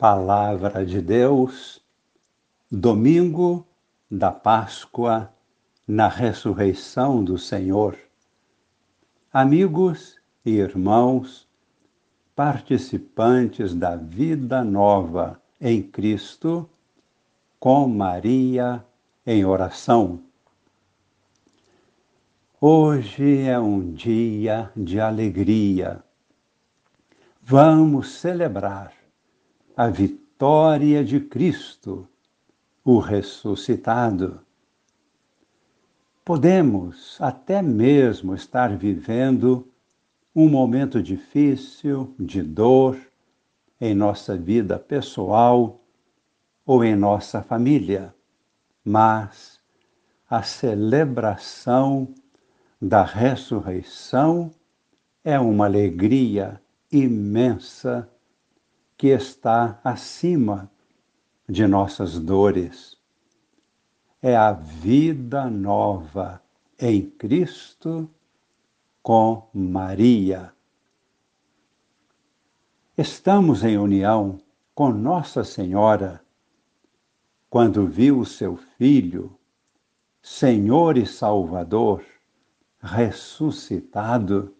Palavra de Deus, domingo da Páscoa, na ressurreição do Senhor. Amigos e irmãos, participantes da vida nova em Cristo, com Maria em oração. Hoje é um dia de alegria. Vamos celebrar a vitória de Cristo, o ressuscitado. Podemos até mesmo estar vivendo um momento difícil de dor em nossa vida pessoal ou em nossa família, mas a celebração da ressurreição é uma alegria imensa que está acima de nossas dores. É a vida nova em Cristo com Maria. Estamos em união com Nossa Senhora quando viu o seu Filho, Senhor e Salvador, ressuscitado.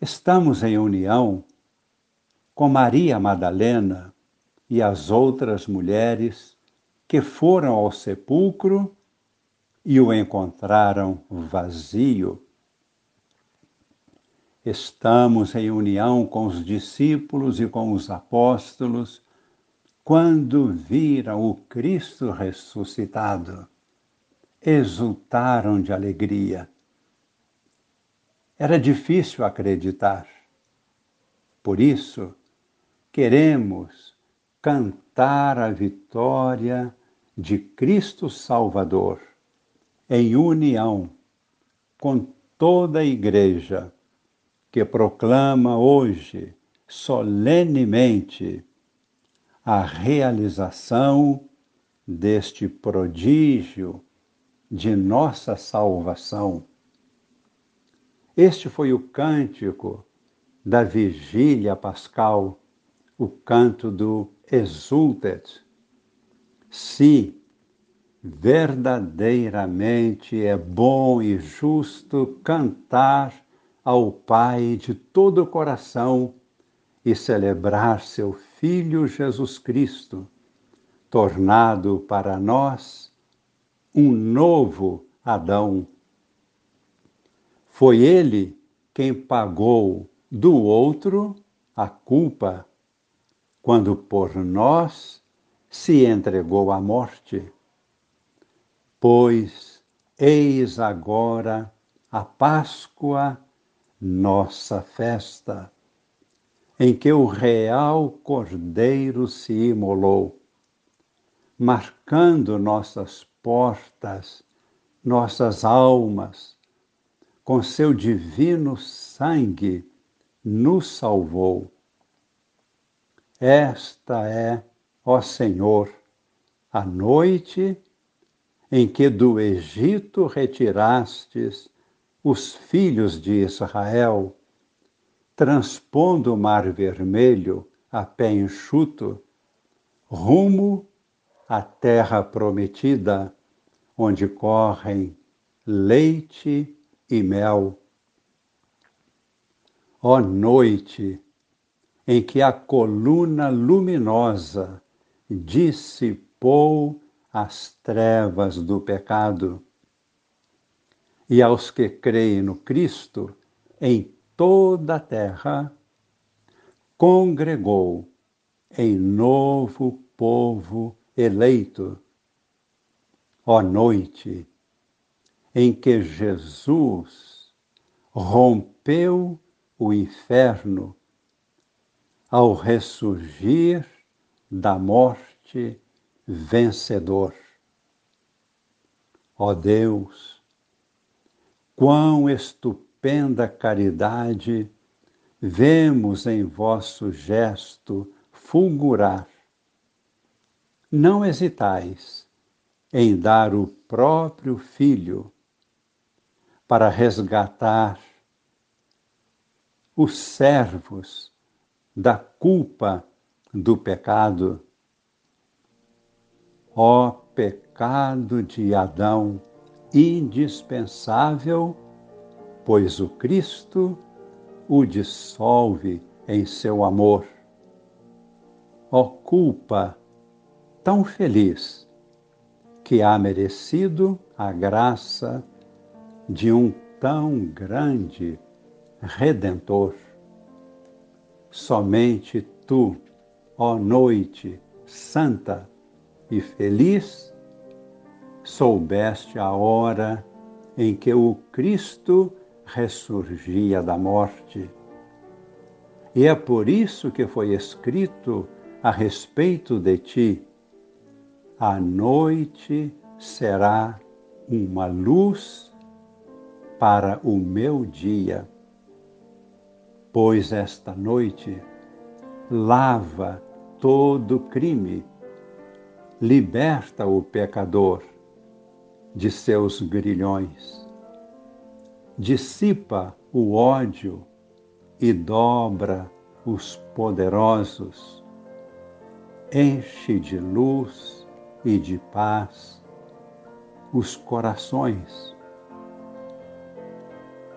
Estamos em união com Maria Madalena e as outras mulheres que foram ao sepulcro e o encontraram vazio. Estamos em união com os discípulos e com os apóstolos quando viram o Cristo ressuscitado. Exultaram de alegria. Era difícil acreditar. Por isso, queremos cantar a vitória de Cristo Salvador em união com toda a Igreja que proclama hoje solenemente a realização deste prodígio de nossa salvação. Este foi o cântico da vigília pascal o canto do Exultet. Se verdadeiramente é bom e justo cantar ao Pai de todo o coração e celebrar seu Filho Jesus Cristo, tornado para nós um novo Adão. Foi ele quem pagou do outro a culpa quando por nós se entregou à morte. Pois eis agora a Páscoa, nossa festa, em que o real Cordeiro se imolou, marcando nossas portas, nossas almas, com seu divino sangue, nos salvou esta é, ó Senhor, a noite em que do Egito retirastes os filhos de Israel, transpondo o mar vermelho a pé enxuto, rumo à terra prometida, onde correm leite e mel. Ó noite em que a coluna luminosa dissipou as trevas do pecado. E aos que creem no Cristo, em toda a terra, congregou em novo povo eleito. Ó noite em que Jesus rompeu o inferno ao ressurgir da morte vencedor. Ó Deus, quão estupenda caridade vemos em vosso gesto fulgurar. Não hesitais em dar o próprio Filho para resgatar os servos da culpa do pecado. Ó pecado de Adão, indispensável, pois o Cristo o dissolve em seu amor. Ó culpa tão feliz que há merecido a graça de um tão grande Redentor. Somente tu, ó noite santa e feliz, soubeste a hora em que o Cristo ressurgia da morte. E é por isso que foi escrito a respeito de ti: a noite será uma luz para o meu dia. Pois esta noite lava todo crime, liberta o pecador de seus grilhões, dissipa o ódio e dobra os poderosos, enche de luz e de paz os corações.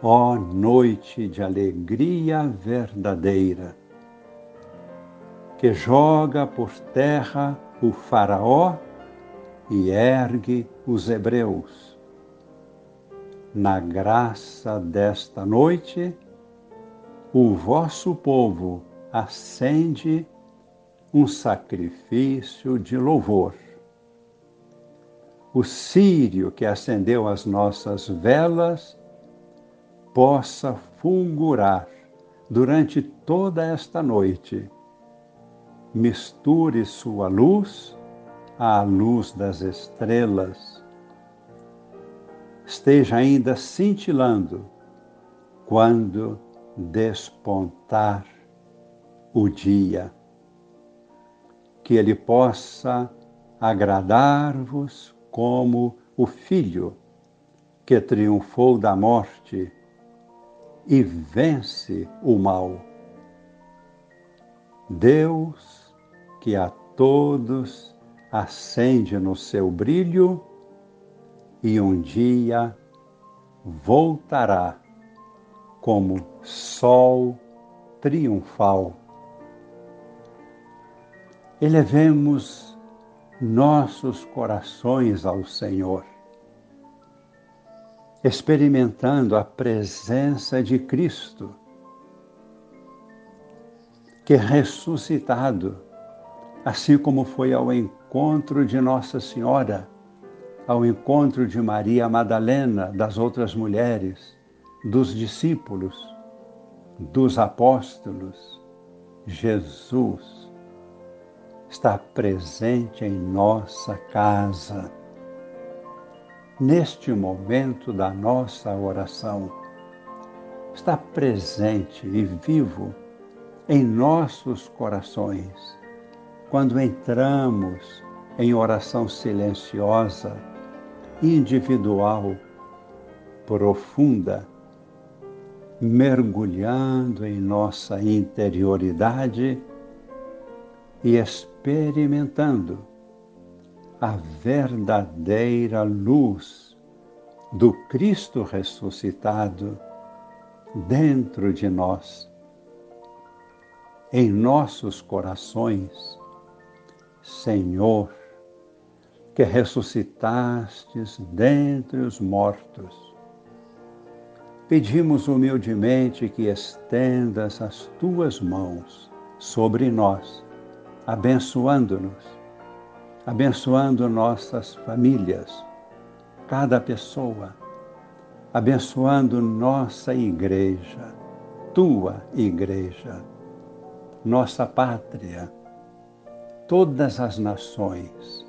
Ó noite de alegria verdadeira, que joga por terra o Faraó e ergue os hebreus. Na graça desta noite, o vosso povo acende um sacrifício de louvor. O sírio que acendeu as nossas velas possa fulgurar durante toda esta noite. Misture sua luz à luz das estrelas. Esteja ainda cintilando quando despontar o dia, que ele possa agradar-vos como o Filho que triunfou da morte e vence o mal. Deus, que a todos acende no seu brilho e um dia voltará como sol triunfal. Elevemos nossos corações ao Senhor, experimentando a presença de Cristo, que ressuscitado, assim como foi ao encontro de Nossa Senhora, ao encontro de Maria Madalena, das outras mulheres, dos discípulos, dos apóstolos, Jesus está presente em nossa casa, neste momento da nossa oração. Está presente e vivo em nossos corações quando entramos em oração silenciosa, individual, profunda mergulhando em nossa interioridade e experimentando a verdadeira luz do Cristo ressuscitado dentro de nós, em nossos corações. Senhor, que ressuscitastes dentre os mortos, pedimos humildemente que estendas as tuas mãos sobre nós, abençoando-nos, abençoando nossas famílias, cada pessoa, abençoando nossa igreja, tua igreja, nossa pátria, todas as nações,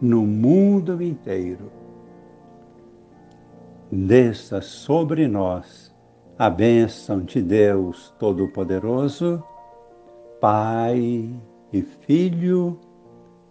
no mundo inteiro. Desça sobre nós a bênção de Deus Todo-Poderoso, Pai e Filho